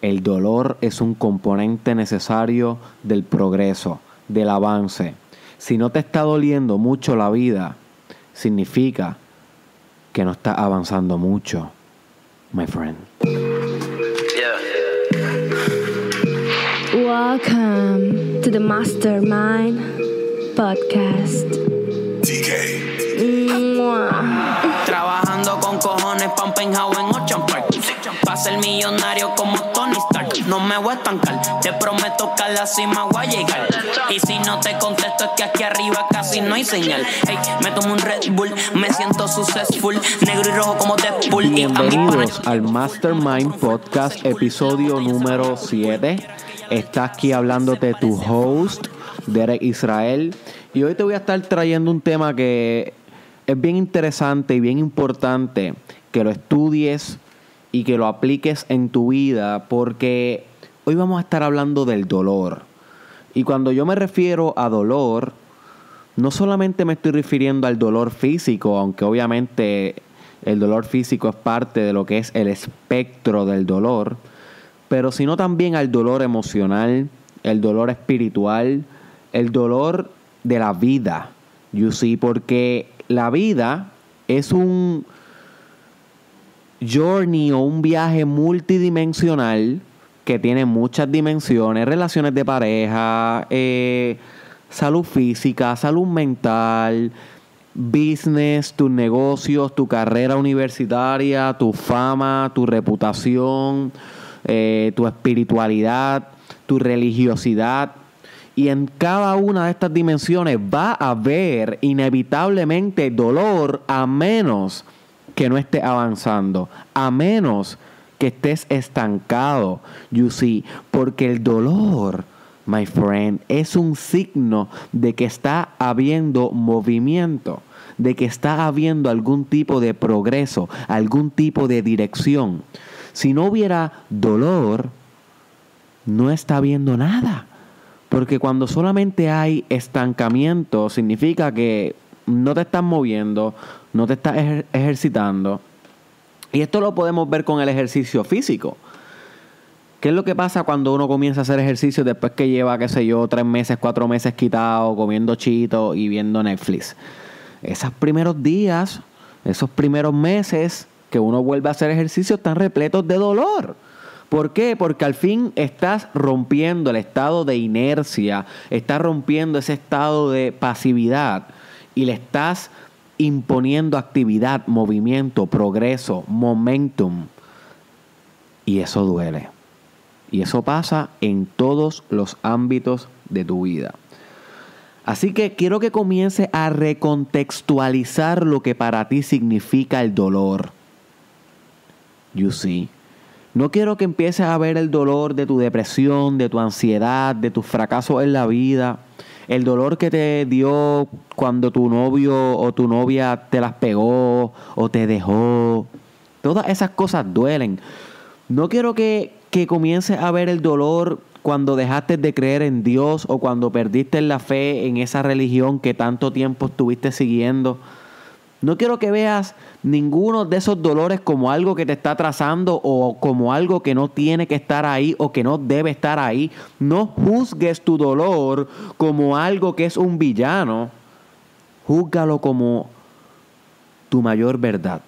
El dolor es un componente necesario del progreso, del avance. Si no te está doliendo mucho la vida, significa que no estás avanzando mucho, my friend. Welcome to the Mastermind Podcast. Trabajando con cojones penthouse en Ocean Park Pa' ser millonario como No me voy a estancar. Te prometo que a la cima voy a llegar. Y si no te contesto es que aquí arriba casi no hay señal. Hey, me tomo un Red Bull Me siento successful. Negro y rojo como Deadpool. Bienvenidos al Mastermind Podcast, episodio número 7. Está aquí hablándote tu host, Derek Israel. Y hoy te voy a estar trayendo un tema que es bien interesante y bien importante que lo estudies y que lo apliques en tu vida porque hoy vamos a estar hablando del dolor. Y cuando yo me refiero a dolor, no solamente me estoy refiriendo al dolor físico, aunque obviamente el dolor físico es parte de lo que es el espectro del dolor, pero sino también al dolor emocional, el dolor espiritual, el dolor de la vida, you see, porque la vida es un journey o un viaje multidimensional que tiene muchas dimensiones, relaciones de pareja, eh, salud física, salud mental, business, tus negocios, tu carrera universitaria, tu fama, tu reputación, eh, tu espiritualidad, tu religiosidad. Y en cada una de estas dimensiones va a haber inevitablemente dolor a menos que no estés avanzando, a menos que estés estancado, you see, porque el dolor, my friend, es un signo de que está habiendo movimiento, de que está habiendo algún tipo de progreso, algún tipo de dirección. Si no hubiera dolor, no está habiendo nada. Porque cuando solamente hay estancamiento, significa que no te estás moviendo, no te estás ejer- ejercitando. Y esto lo podemos ver con el ejercicio físico. ¿Qué es lo que pasa cuando uno comienza a hacer ejercicio después que lleva, qué sé yo, tres meses, cuatro meses quitado, comiendo chito y viendo Netflix? Esos primeros días, esos primeros meses que uno vuelve a hacer ejercicio están repletos de dolor. ¿Por qué? Porque al fin estás rompiendo el estado de inercia, estás rompiendo ese estado de pasividad y le estás imponiendo actividad, movimiento, progreso, momentum. Y eso duele. Y eso pasa en todos los ámbitos de tu vida. Así que quiero que comience a recontextualizar lo que para ti significa el dolor. You see. No quiero que empieces a ver el dolor de tu depresión, de tu ansiedad, de tus fracasos en la vida, el dolor que te dio cuando tu novio o tu novia te las pegó o te dejó. Todas esas cosas duelen. No quiero que, que comiences a ver el dolor cuando dejaste de creer en Dios o cuando perdiste la fe en esa religión que tanto tiempo estuviste siguiendo. No quiero que veas ninguno de esos dolores como algo que te está atrasando o como algo que no tiene que estar ahí o que no debe estar ahí. No juzgues tu dolor como algo que es un villano. Júzgalo como tu mayor verdad.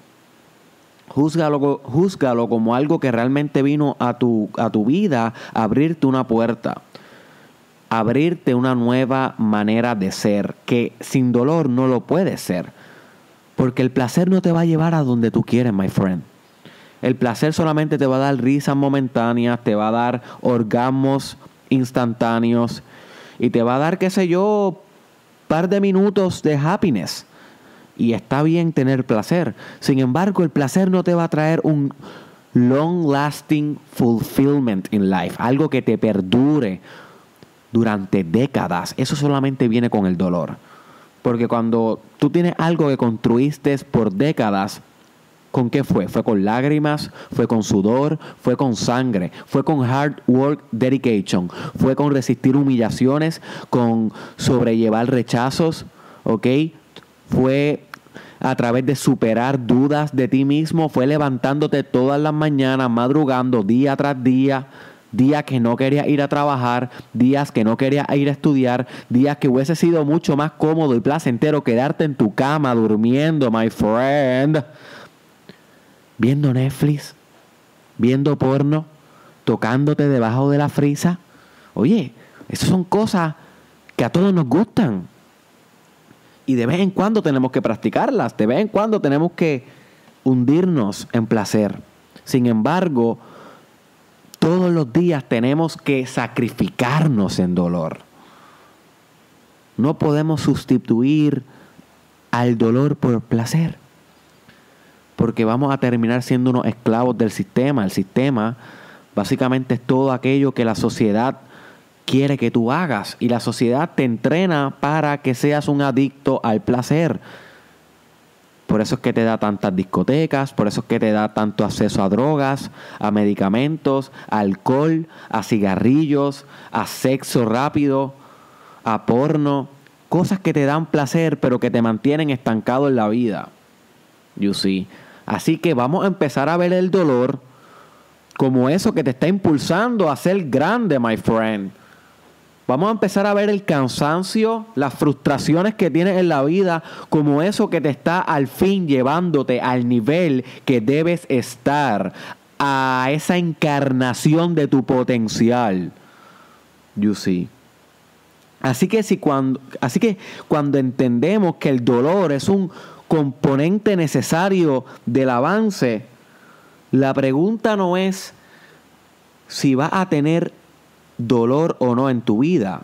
Júzgalo, como algo que realmente vino a tu, a tu vida a abrirte una puerta, abrirte una nueva manera de ser, que sin dolor no lo puedes ser. Porque el placer no te va a llevar a donde tú quieres, my friend. El placer solamente te va a dar risas momentáneas, te va a dar orgasmos instantáneos y te va a dar, qué sé yo, par de minutos de happiness. Y está bien tener placer. Sin embargo, el placer no te va a traer un long lasting fulfillment in life, algo que te perdure durante décadas. Eso solamente viene con el dolor. Porque cuando tú tienes algo que construiste por décadas, ¿con qué fue? Fue con lágrimas, fue con sudor, fue con sangre, fue con hard work dedication, fue con resistir humillaciones, con sobrellevar rechazos, ¿ok? Fue a través de superar dudas de ti mismo, fue levantándote todas las mañanas, madrugando día tras día, días que no querías ir a trabajar, días que no querías ir a estudiar, días que hubiese sido mucho más cómodo y placentero quedarte en tu cama durmiendo, my friend, viendo Netflix, viendo porno, tocándote debajo de la frisa. Oye, esas son cosas que a todos nos gustan. Y de vez en cuando tenemos que practicarlas, de vez en cuando tenemos que hundirnos en placer. Sin embargo, todos los días tenemos que sacrificarnos en dolor. No podemos sustituir al dolor por placer. Porque vamos a terminar siendo unos esclavos del sistema. El sistema básicamente es todo aquello que la sociedad quiere que tú hagas. Y la sociedad te entrena para que seas un adicto al placer. Por eso es que te da tantas discotecas, por eso es que te da tanto acceso a drogas, a medicamentos, alcohol, a cigarrillos, a sexo rápido, a porno, cosas que te dan placer pero que te mantienen estancado en la vida. You see. Así que vamos a empezar a ver el dolor como eso que te está impulsando a ser grande, my friend. Vamos a empezar a ver el cansancio, las frustraciones que tienes en la vida como eso que te está al fin llevándote al nivel que debes estar, a esa encarnación de tu potencial. You see. Así que, si cuando, así que cuando entendemos que el dolor es un componente necesario del avance, la pregunta no es si vas a tener dolor o no en tu vida.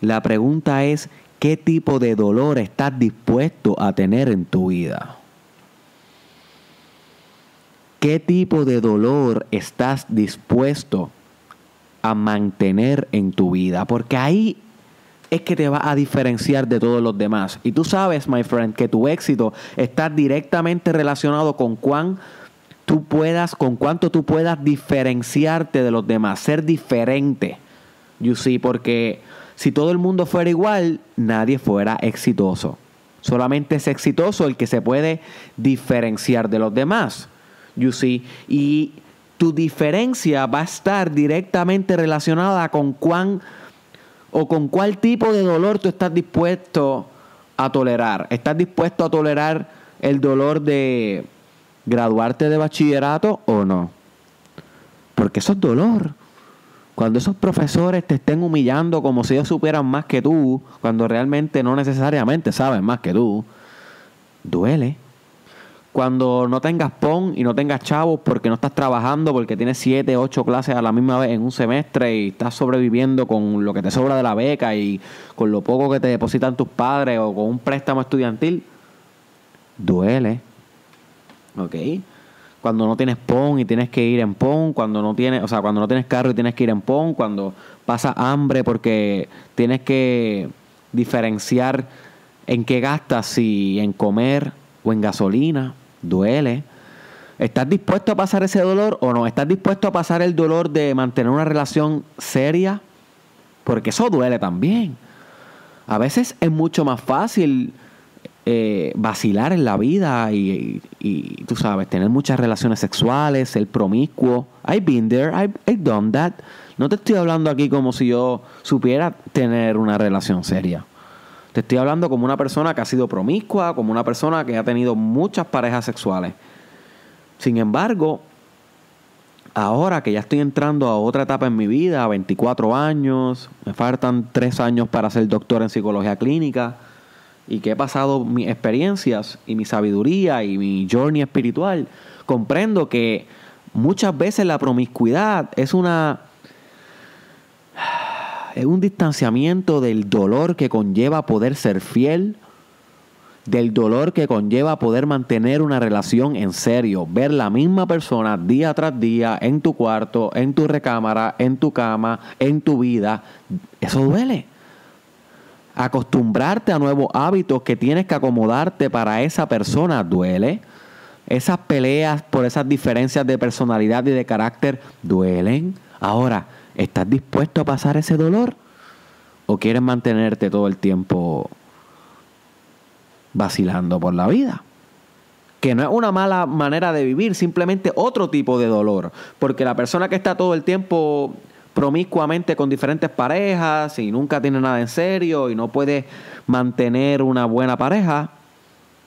La pregunta es, ¿qué tipo de dolor estás dispuesto a tener en tu vida? ¿Qué tipo de dolor estás dispuesto a mantener en tu vida? Porque ahí es que te va a diferenciar de todos los demás. Y tú sabes, my friend, que tu éxito está directamente relacionado con cuán tú puedas, con cuánto tú puedas diferenciarte de los demás, ser diferente. You see, porque si todo el mundo fuera igual, nadie fuera exitoso. Solamente es exitoso el que se puede diferenciar de los demás. You see, y tu diferencia va a estar directamente relacionada con cuán o con cuál tipo de dolor tú estás dispuesto a tolerar. ¿Estás dispuesto a tolerar el dolor de graduarte de bachillerato o no. Porque eso es dolor. Cuando esos profesores te estén humillando como si ellos supieran más que tú, cuando realmente no necesariamente saben más que tú, duele. Cuando no tengas PON y no tengas chavos porque no estás trabajando, porque tienes siete, ocho clases a la misma vez en un semestre y estás sobreviviendo con lo que te sobra de la beca y con lo poco que te depositan tus padres o con un préstamo estudiantil, duele ¿ok? Cuando no tienes PON y tienes que ir en PON, cuando no tienes, o sea, cuando no tienes carro y tienes que ir en PON, cuando pasa hambre porque tienes que diferenciar en qué gastas, si en comer o en gasolina, duele. ¿Estás dispuesto a pasar ese dolor o no? ¿Estás dispuesto a pasar el dolor de mantener una relación seria? Porque eso duele también. A veces es mucho más fácil eh, vacilar en la vida y, tú sabes, tener muchas relaciones sexuales, ser promiscuo. I've been there, I've, done that. No te estoy hablando aquí como si yo supiera tener una relación seria. Te estoy hablando como una persona que ha sido promiscua, como una persona que ha tenido muchas parejas sexuales. Sin embargo, ahora que ya estoy entrando a otra etapa en mi vida, a 24 años, me faltan 3 años para ser doctor en psicología clínica y que he pasado mis experiencias y mi sabiduría y mi journey espiritual, comprendo que muchas veces la promiscuidad es una es un distanciamiento del dolor que conlleva poder ser fiel, del dolor que conlleva poder mantener una relación en serio, ver la misma persona día tras día en tu cuarto, en tu recámara, en tu cama, en tu vida, eso duele acostumbrarte a nuevos hábitos que tienes que acomodarte para esa persona duele. Esas peleas por esas diferencias de personalidad y de carácter duelen. Ahora, ¿estás dispuesto a pasar ese dolor? ¿O quieres mantenerte todo el tiempo vacilando por la vida. Que no es una mala manera de vivir, simplemente otro tipo de dolor. Porque la persona que está todo el tiempo promiscuamente con diferentes parejas y nunca tiene nada en serio y no puede mantener una buena pareja,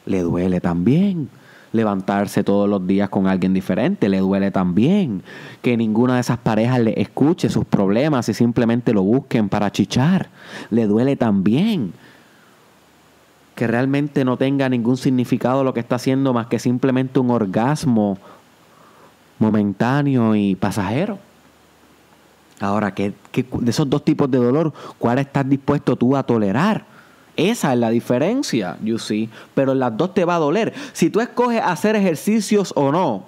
le duele también levantarse todos los días con alguien diferente, le duele también que ninguna de esas parejas le escuche sus problemas y simplemente lo busquen para chichar, le duele también que realmente no tenga ningún significado lo que está haciendo más que simplemente un orgasmo momentáneo y pasajero. Ahora, ¿qué, de esos dos tipos de dolor, cuál estás dispuesto tú a tolerar? Esa es la diferencia, you see. Pero las dos te va a doler. Si tú escoges hacer ejercicios o no,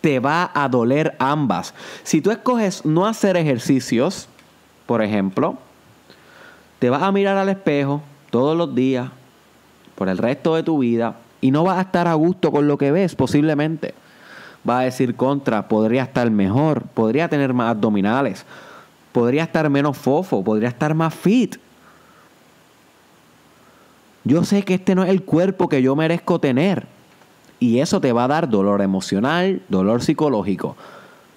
te va a doler ambas. Si tú escoges no hacer ejercicios, por ejemplo, te vas a mirar al espejo todos los días, por el resto de tu vida, y no vas a estar a gusto con lo que ves, posiblemente. Va a decir contra, podría estar mejor, podría tener más abdominales, podría estar menos fofo, podría estar más fit. Yo sé que este no es el cuerpo que yo merezco tener. Y eso te va a dar dolor emocional, dolor psicológico.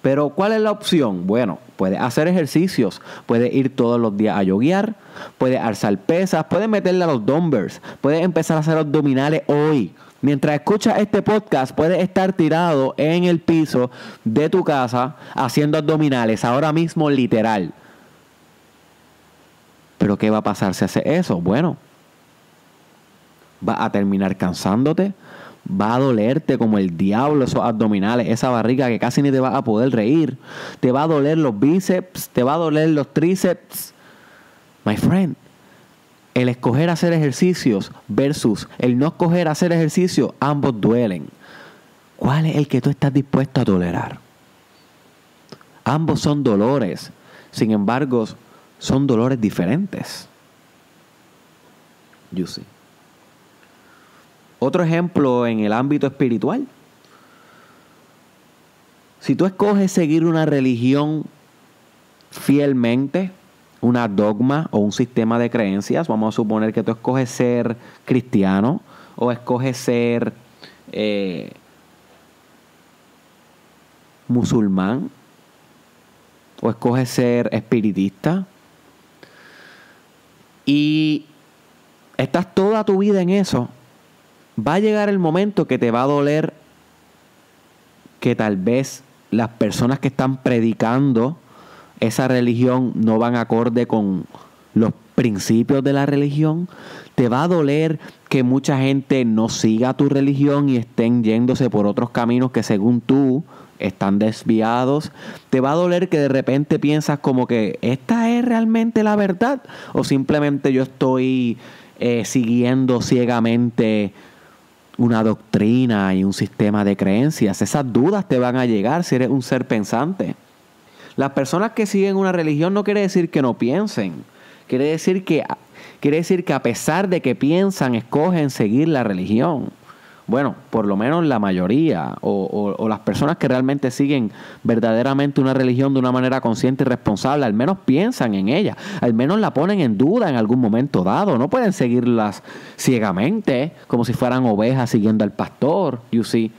Pero ¿cuál es la opción? Bueno, puedes hacer ejercicios, puedes ir todos los días a yoguear, puedes alzar pesas, puedes meterle a los dumbbells, puedes empezar a hacer abdominales hoy. Mientras escuchas este podcast, puedes estar tirado en el piso de tu casa haciendo abdominales, ahora mismo literal. Pero ¿qué va a pasar si hace eso? Bueno, va a terminar cansándote, va a dolerte como el diablo esos abdominales, esa barriga que casi ni te va a poder reír, te va a doler los bíceps, te va a doler los tríceps. My friend, el escoger hacer ejercicios versus el no escoger hacer ejercicio, ambos duelen. ¿Cuál es el que tú estás dispuesto a tolerar? Ambos son dolores, sin embargo, son dolores diferentes. You see. Otro ejemplo en el ámbito espiritual. Si tú escoges seguir una religión fielmente, una dogma o un sistema de creencias, vamos a suponer que tú escoges ser cristiano o escoges ser eh, musulmán o escoges ser espiritista. Y estás toda tu vida en eso, va a llegar el momento que te va a doler que tal vez las personas que están predicando esa religión no van acorde con los principios de la religión. Te va a doler que mucha gente no siga tu religión y estén yéndose por otros caminos que según tú están desviados. Te va a doler que de repente piensas como que esta es realmente la verdad o simplemente yo estoy eh, siguiendo ciegamente una doctrina y un sistema de creencias. Esas dudas te van a llegar si eres un ser pensante. Las personas que siguen una religión no quiere decir que no piensen. Quiere decir que, quiere decir que a pesar de que piensan, escogen seguir la religión bueno, por lo menos la mayoría o, las personas que realmente siguen verdaderamente una religión de una manera consciente y responsable, al menos piensan en ella, al menos la ponen en duda en algún momento dado. No pueden seguirlas ciegamente, como si fueran ovejas siguiendo al pastor, you see.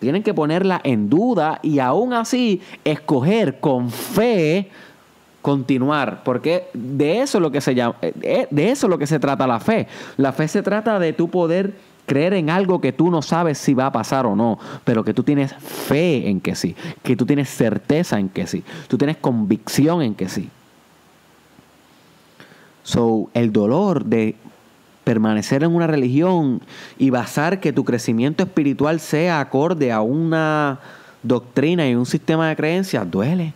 Tienen que ponerla en duda y aún así escoger con fe continuar, porque de eso es lo que se llama, eh, de eso es lo que se trata la fe. La fe se trata de tu poder creer en algo que tú no sabes si va a pasar o no, pero que tú tienes fe en que sí, que tú tienes certeza en que sí, tú tienes convicción en que sí. So, el dolor de permanecer en una religión y basar que tu crecimiento espiritual sea acorde a una doctrina y un sistema de creencias duele.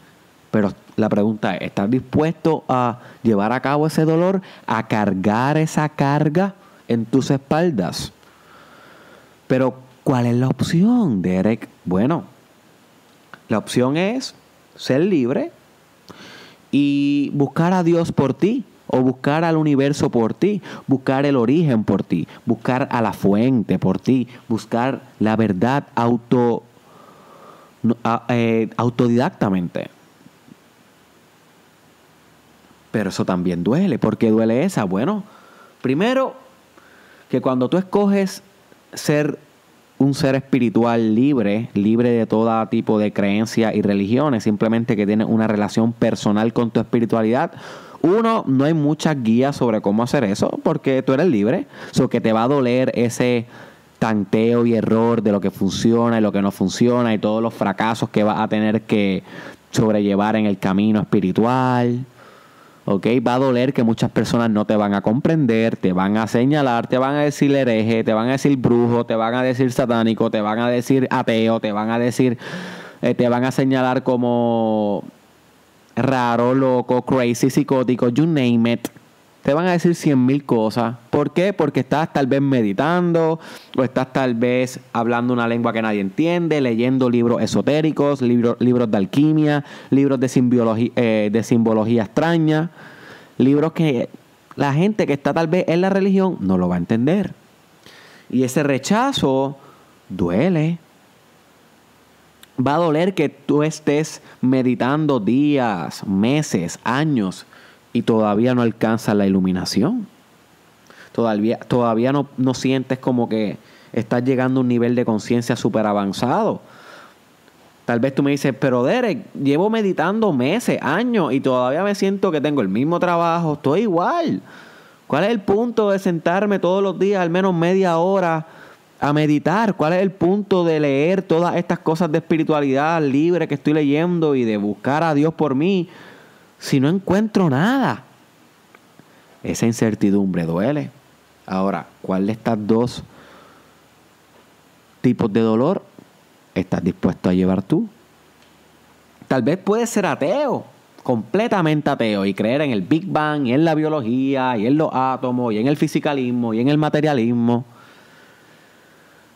Pero la pregunta es, ¿estás dispuesto a llevar a cabo ese dolor, a cargar esa carga en tus espaldas? Pero, ¿cuál es la opción, Derek? Bueno, la opción es ser libre y buscar a Dios por ti o buscar al universo por ti, buscar el origen por ti, buscar a la fuente por ti, buscar la verdad auto, eh, autodidactamente. Pero eso también duele. ¿Por qué duele esa? Bueno, primero que cuando tú escoges ser un ser espiritual libre, libre de todo tipo de creencias y religiones, simplemente que tienes una relación personal con tu espiritualidad, uno, no hay muchas guías sobre cómo hacer eso, porque tú eres libre, so que te va a doler ese tanteo y error de lo que funciona y lo que no funciona y todos los fracasos que vas a tener que sobrellevar en el camino espiritual. ¿ok? Va a doler que muchas personas no te van a comprender, te van a señalar, te van a decir hereje, te van a decir brujo, te van a decir satánico, te van a decir ateo, te van a decir, eh, te van a señalar como raro, loco, crazy, psicótico, you name it. Te van a decir cien mil cosas. ¿Por qué? Porque estás tal vez meditando o estás tal vez hablando una lengua que nadie entiende, leyendo libros esotéricos, libros, de alquimia, libros de eh, de simbología extraña, libros que la gente que está tal vez en la religión no lo va a entender. Y ese rechazo duele, va a doler que tú estés meditando días, meses, años y todavía no alcanzas la iluminación. Todavía, todavía no, no sientes como que estás llegando a un nivel de conciencia súper avanzado. Tal vez tú me dices, pero Derek, llevo meditando meses, años y todavía me siento que tengo el mismo trabajo, estoy igual. ¿Cuál es el punto de sentarme todos los días al menos media hora a meditar. ¿Cuál es el punto de leer todas estas cosas de espiritualidad libre que estoy leyendo y de buscar a Dios por mí si no encuentro nada? Esa incertidumbre duele. Ahora, ¿cuál de estas dos tipos de dolor estás dispuesto a llevar tú? Tal vez puedes ser ateo, completamente ateo, y creer en el Big Bang, y en la biología, y en los átomos, y en el fisicalismo, y en el materialismo.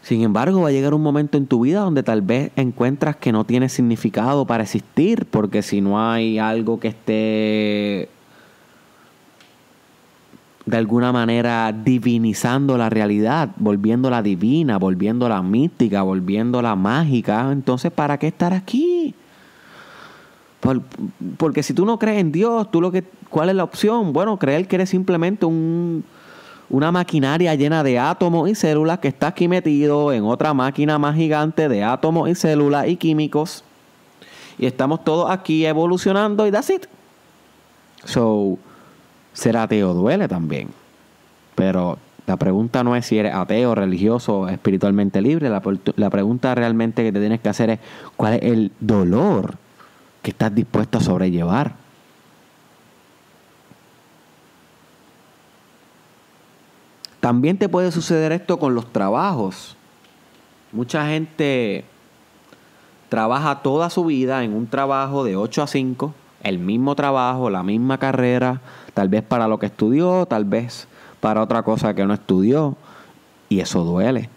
Sin embargo, va a llegar un momento en tu vida donde tal vez encuentras que no tiene significado para existir, porque si no hay algo que esté de alguna manera divinizando la realidad, volviéndola divina, volviéndola mística, volviéndola mágica, entonces ¿para qué estar aquí? porque si tú no crees en Dios, tú lo que ¿cuál es la opción? Bueno, creer que eres simplemente un una maquinaria llena de átomos y células que está aquí metido en otra máquina más gigante de átomos y células y químicos. Y estamos todos aquí evolucionando y that's it. So, ser ateo duele también. Pero la pregunta no es si eres ateo, religioso espiritualmente libre. La, la pregunta realmente que te tienes que hacer es cuál es el dolor que estás dispuesto a sobrellevar. También te puede suceder esto con los trabajos. Mucha gente trabaja toda su vida en un trabajo de 8 a 5, el mismo trabajo, la misma carrera, tal vez para lo que estudió, tal vez para otra cosa que no estudió, y eso duele.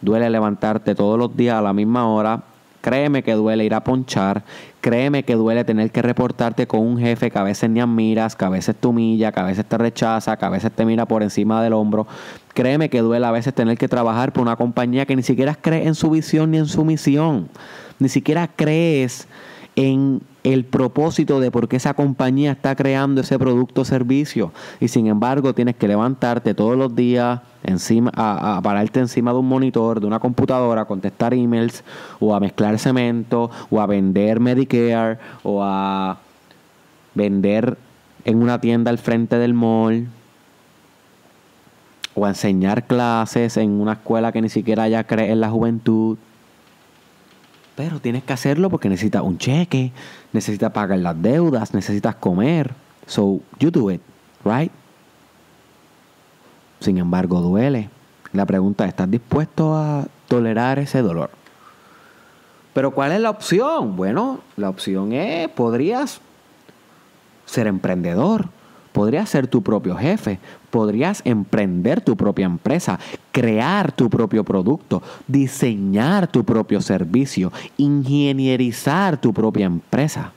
Duele levantarte todos los días a la misma hora, Créeme que duele ir a ponchar, créeme que duele tener que reportarte con un jefe que a veces ni admiras, que a veces te humilla, que a veces te rechaza, que a veces te mira por encima del hombro. Créeme que duele a veces tener que trabajar por una compañía que ni siquiera cree en su visión ni en su misión. Ni siquiera crees en el propósito de por qué esa compañía está creando ese producto o servicio. Y sin embargo, tienes que levantarte todos los días encima, a, pararte encima de un monitor, de una computadora, a contestar emails, o a mezclar cemento, o a vender Medicare, o a vender en una tienda al frente del mall, o a enseñar clases en una escuela que ni siquiera ya cree en la juventud. Pero tienes que hacerlo porque necesitas un cheque, necesitas pagar las deudas, necesitas comer. So, you do it, right? Sin embargo, duele. La pregunta es, ¿estás dispuesto a tolerar ese dolor? Pero ¿cuál es la opción? Bueno, la opción es, podrías ser emprendedor, podrías ser tu propio jefe, podrías emprender tu propia empresa, crear tu propio producto, diseñar tu propio servicio, ingenierizar tu propia empresa.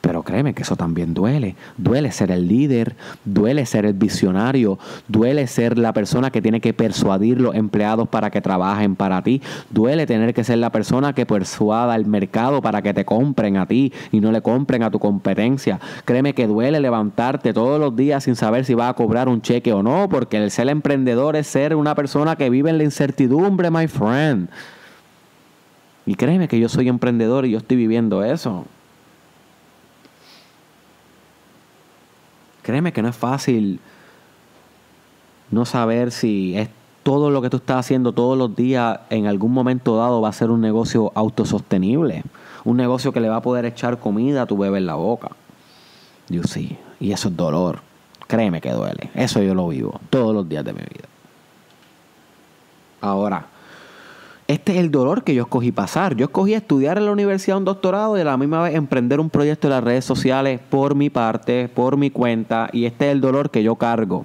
Pero créeme que eso también duele. Duele ser el líder, duele ser el visionario, duele ser la persona que tiene que persuadir los empleados para que trabajen para ti, duele tener que ser la persona que persuada al mercado para que te compren a ti y no le compren a tu competencia. Créeme que duele levantarte todos los días sin saber si va a cobrar un cheque o no, porque el ser emprendedor es ser una persona que vive en la incertidumbre, my friend. Y créeme que yo soy emprendedor y yo estoy viviendo eso. Créeme que no es fácil no saber si es todo lo que tú estás haciendo todos los días en algún momento dado va a ser un negocio autosostenible. Un negocio que le va a poder echar comida a tu bebé en la boca. Yo sí. Y eso es dolor. Créeme que duele. Eso yo lo vivo todos los días de mi vida. Ahora, este es el dolor que yo escogí pasar. Yo escogí estudiar en la universidad un doctorado y a la misma vez emprender un proyecto en las redes sociales por mi parte, por mi cuenta. Y este es el dolor que yo cargo.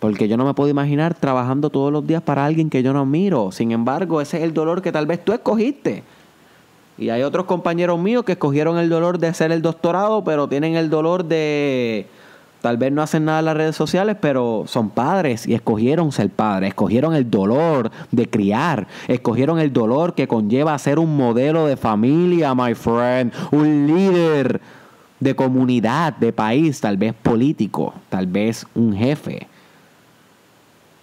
Porque yo no me puedo imaginar trabajando todos los días para alguien que yo no miro. Sin embargo, ese es el dolor que tal vez tú escogiste. Y hay otros compañeros míos que escogieron el dolor de hacer el doctorado, pero tienen el dolor de Tal vez no hacen nada en las redes sociales, pero son padres y escogieron ser padres, escogieron el dolor de criar, escogieron el dolor que conlleva ser un modelo de familia, my friend, un líder de comunidad, de país, tal vez político, tal vez un jefe.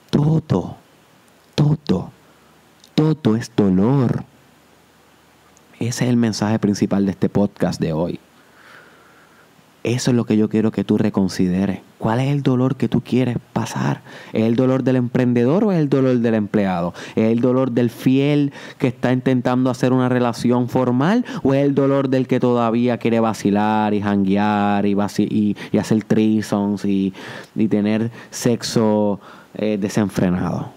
Todo, todo, todo es dolor. Ese es el mensaje principal de este podcast de hoy. Eso es lo que yo quiero que tú reconsideres. ¿Cuál es el dolor que tú quieres pasar? ¿Es el dolor del emprendedor o es el dolor del empleado? ¿Es el dolor del fiel que está intentando hacer una relación formal o es el dolor del que todavía quiere vacilar y janguear y, y, hacer trisons y, tener sexo eh, desenfrenado?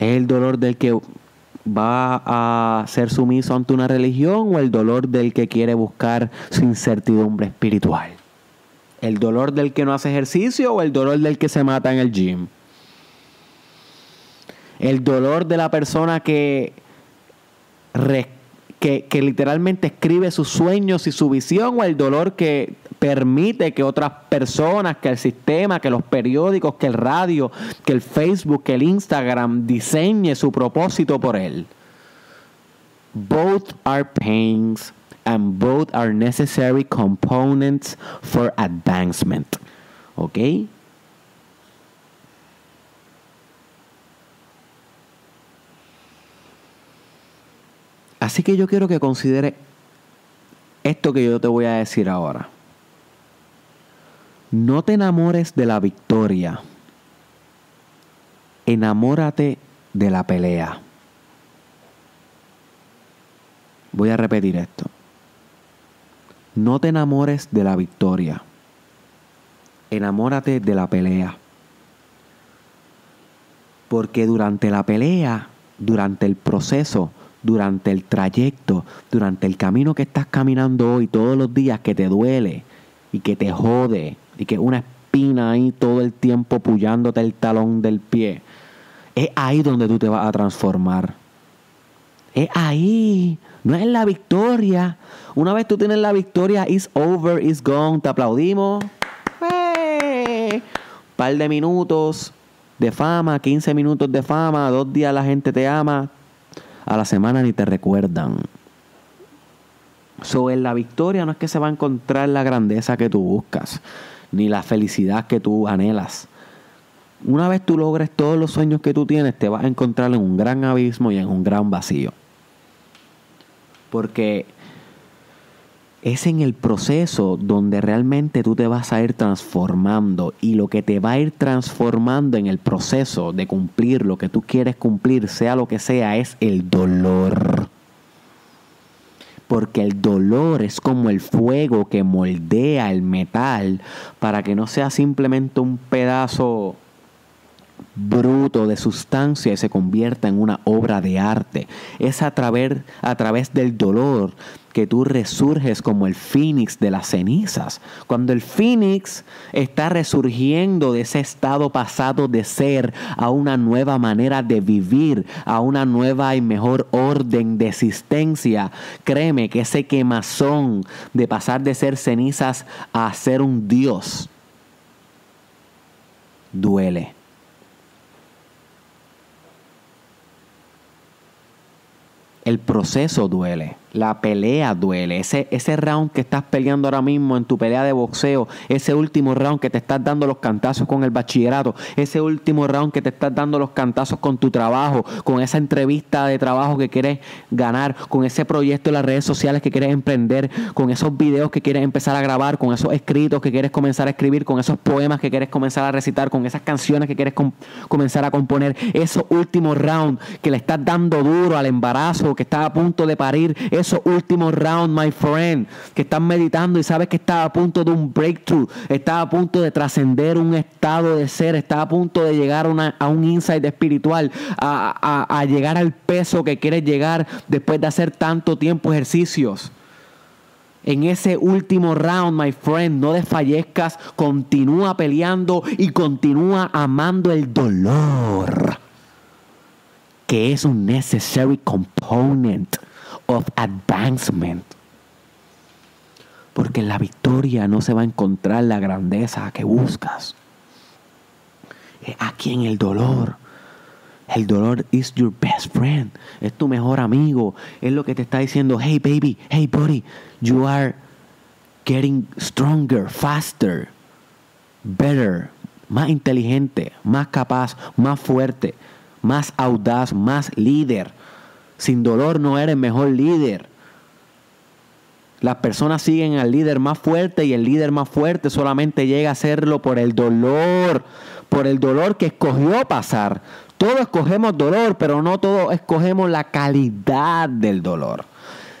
¿Es el dolor del que va a ser sumiso ante una religión o el dolor del que quiere buscar su incertidumbre espiritual? ¿El dolor del que no hace ejercicio o el dolor del que se mata en el gym? El dolor de la persona que, que, literalmente escribe sus sueños y su visión o el dolor que permite que otras personas, que el sistema, que los periódicos, que el radio, que el Facebook, que el Instagram diseñe su propósito por él. Both are pains and both are necessary components for advancement. ¿Ok? Así que yo quiero que considere esto que yo te voy a decir ahora. No te enamores de la victoria. Enamórate de la pelea. Voy a repetir esto. No te enamores de la victoria. Enamórate de la pelea. Porque durante la pelea, durante el proceso, durante el trayecto, durante el camino que estás caminando hoy todos los días que te duele y que te jode, y que una espina ahí todo el tiempo puyándote el talón del pie. Es ahí donde tú te vas a transformar. Es ahí. No es la victoria. Una vez tú tienes la victoria, it's over, it's gone. Te aplaudimos. ¡Eh! Par de minutos de fama, 15 minutos de fama, dos días la gente te ama. A la semana ni te recuerdan. So, en la victoria no es que se va a encontrar la grandeza que tú buscas ni la felicidad que tú anhelas. Una vez tú logres todos los sueños que tú tienes, te vas a encontrar en un gran abismo y en un gran vacío. Porque es en el proceso donde realmente tú te vas a ir transformando y lo que te va a ir transformando en el proceso de cumplir lo que tú quieres cumplir, sea lo que sea, es el dolor porque el dolor es como el fuego que moldea el metal para que no sea simplemente un pedazo bruto de sustancia y se convierta en una obra de arte. Es a través, a través del dolor que tú resurges como el fénix de las cenizas. Cuando el fénix está resurgiendo de ese estado pasado de ser a una nueva manera de vivir, a una nueva y mejor orden de existencia, créeme que ese quemazón de pasar de ser cenizas a ser un Dios duele. El proceso duele. La pelea duele. Ese, ese round que estás peleando ahora mismo en tu pelea de boxeo, ese último round que te estás dando los cantazos con el bachillerato, ese último round que te estás dando los cantazos con tu trabajo, con esa entrevista de trabajo que quieres ganar, con ese proyecto en las redes sociales que quieres emprender, con esos videos que quieres empezar a grabar, con esos escritos que quieres comenzar a escribir, con esos poemas que quieres comenzar a recitar, con esas canciones que quieres comenzar a componer, esos últimos rounds que le estás dando duro al embarazo, que estás a punto de parir, esos últimos rounds, my friend, que estás meditando y sabes que estás a punto de un breakthrough, estás a punto de trascender un estado de ser, estás a punto de llegar a un insight espiritual, a, a llegar al peso que quieres llegar después de hacer tanto tiempo ejercicios. En ese último round, my friend, no desfallezcas, continúa peleando y continúa amando el dolor, que es un necessary component of advancement. Porque la victoria no se va a encontrar la grandeza que buscas. Aquí en el dolor. El dolor is your best friend. Es tu mejor amigo. Es lo que te está diciendo, hey baby, hey buddy, you are getting stronger, faster, better, más inteligente, más capaz, más fuerte, más audaz, más líder. Sin dolor no eres mejor líder. Las personas siguen al líder más fuerte y el líder más fuerte solamente llega a serlo por el dolor, por el dolor que escogió pasar. Todos escogemos dolor, pero no todos escogemos la calidad del dolor.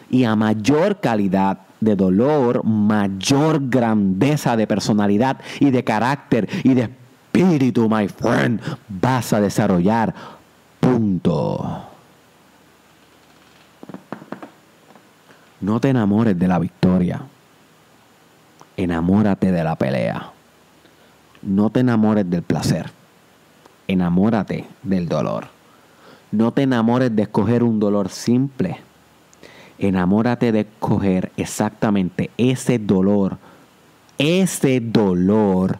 Y a mayor calidad de dolor, mayor grandeza de personalidad y de carácter y de espíritu, my friend, vas a desarrollar. Punto. No te enamores de la victoria. Enamórate de la pelea. No te enamores del placer. Enamórate del dolor. No te enamores de escoger un dolor simple. Enamórate de escoger exactamente ese dolor. Ese dolor.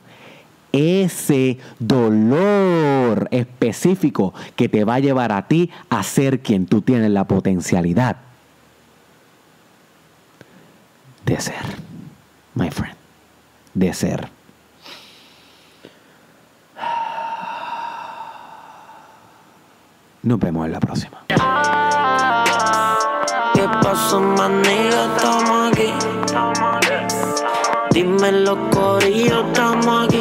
Ese dolor específico que te va a llevar a ti a ser quien tú tienes la potencialidad de ser, my friend, de ser. Nos vemos en la próxima. ¿Qué pasó, manito? Estamos aquí. Dime los corillos, estamos aquí.